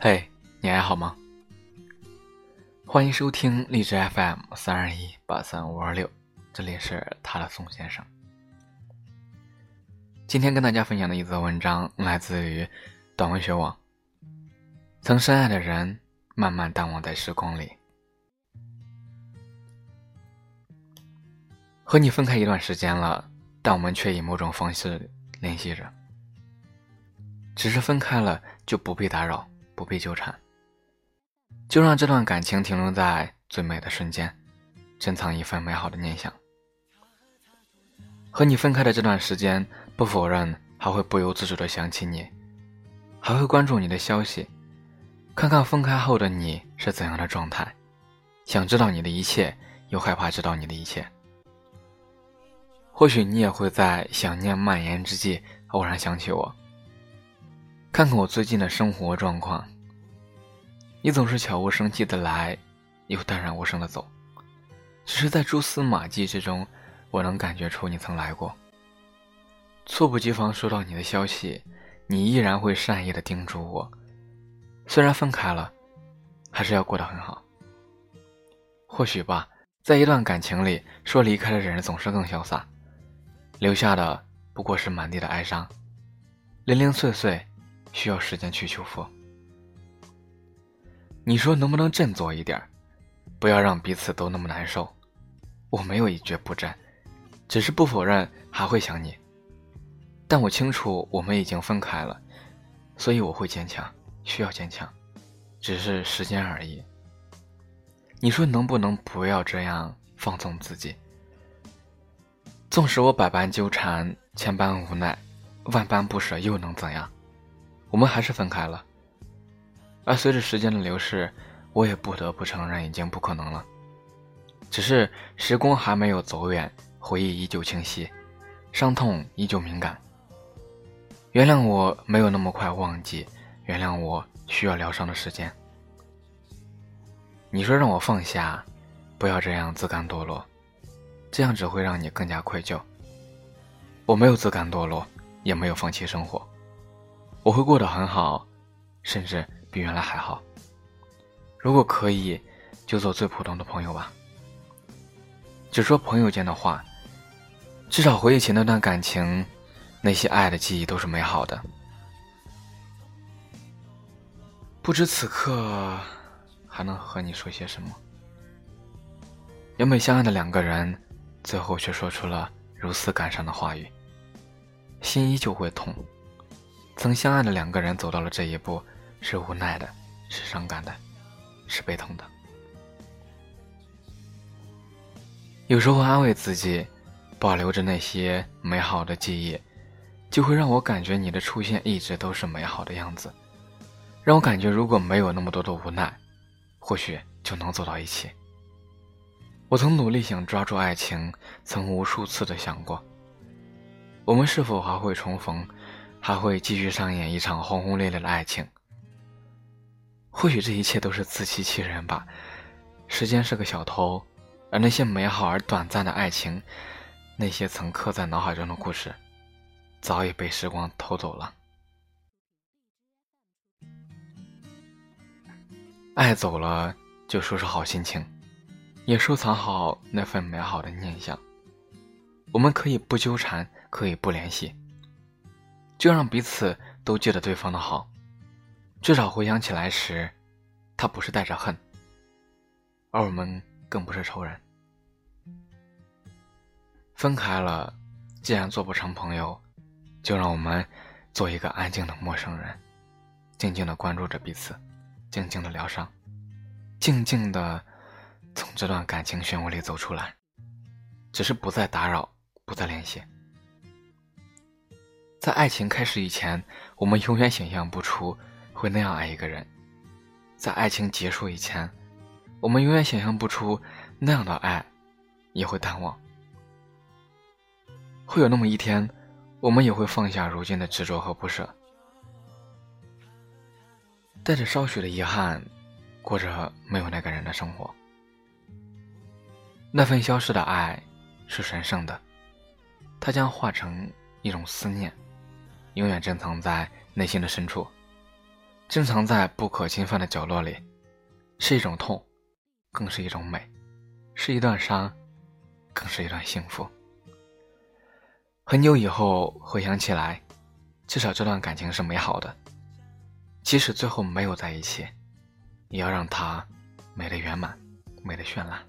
嘿，你还好吗？欢迎收听荔枝 FM 三二一八三五二六，这里是他的宋先生。今天跟大家分享的一则文章来自于短文学网。曾深爱的人，慢慢淡忘在时光里。和你分开一段时间了，但我们却以某种方式联系着。只是分开了，就不必打扰。不必纠缠，就让这段感情停留在最美的瞬间，珍藏一份美好的念想。和你分开的这段时间，不否认还会不由自主的想起你，还会关注你的消息，看看分开后的你是怎样的状态，想知道你的一切，又害怕知道你的一切。或许你也会在想念蔓延之际，偶然想起我。看看我最近的生活状况，你总是悄无声息的来，又淡然无声的走，只是在蛛丝马迹之中，我能感觉出你曾来过。猝不及防收到你的消息，你依然会善意的叮嘱我，虽然分开了，还是要过得很好。或许吧，在一段感情里，说离开的人总是更潇洒，留下的不过是满地的哀伤，零零碎碎。需要时间去修复。你说能不能振作一点不要让彼此都那么难受。我没有一蹶不振，只是不否认还会想你。但我清楚我们已经分开了，所以我会坚强，需要坚强，只是时间而已。你说能不能不要这样放纵自己？纵使我百般纠缠，千般无奈，万般不舍，又能怎样？我们还是分开了，而随着时间的流逝，我也不得不承认，已经不可能了。只是时光还没有走远，回忆依旧清晰，伤痛依旧敏感。原谅我没有那么快忘记，原谅我需要疗伤的时间。你说让我放下，不要这样自甘堕落，这样只会让你更加愧疚。我没有自甘堕落，也没有放弃生活。我会过得很好，甚至比原来还好。如果可以，就做最普通的朋友吧，只说朋友间的话。至少回忆起那段感情，那些爱的记忆都是美好的。不知此刻还能和你说些什么？原本相爱的两个人，最后却说出了如此感伤的话语，心依旧会痛。曾相爱的两个人走到了这一步，是无奈的，是伤感的，是悲痛的。有时候安慰自己，保留着那些美好的记忆，就会让我感觉你的出现一直都是美好的样子，让我感觉如果没有那么多的无奈，或许就能走到一起。我曾努力想抓住爱情，曾无数次的想过，我们是否还会重逢？还会继续上演一场轰轰烈烈的爱情。或许这一切都是自欺欺人吧。时间是个小偷，而那些美好而短暂的爱情，那些曾刻在脑海中的故事，早已被时光偷走了。爱走了，就收拾好心情，也收藏好那份美好的念想。我们可以不纠缠，可以不联系。就让彼此都记得对方的好，至少回想起来时，他不是带着恨，而我们更不是仇人。分开了，既然做不成朋友，就让我们做一个安静的陌生人，静静的关注着彼此，静静的疗伤，静静的从这段感情漩涡里走出来，只是不再打扰，不再联系。在爱情开始以前，我们永远想象不出会那样爱一个人；在爱情结束以前，我们永远想象不出那样的爱也会淡忘。会有那么一天，我们也会放下如今的执着和不舍，带着少许的遗憾，过着没有那个人的生活。那份消失的爱是神圣的，它将化成一种思念。永远珍藏在内心的深处，珍藏在不可侵犯的角落里，是一种痛，更是一种美；是一段伤，更是一段幸福。很久以后回想起来，至少这段感情是美好的。即使最后没有在一起，也要让它美得圆满，美得绚烂。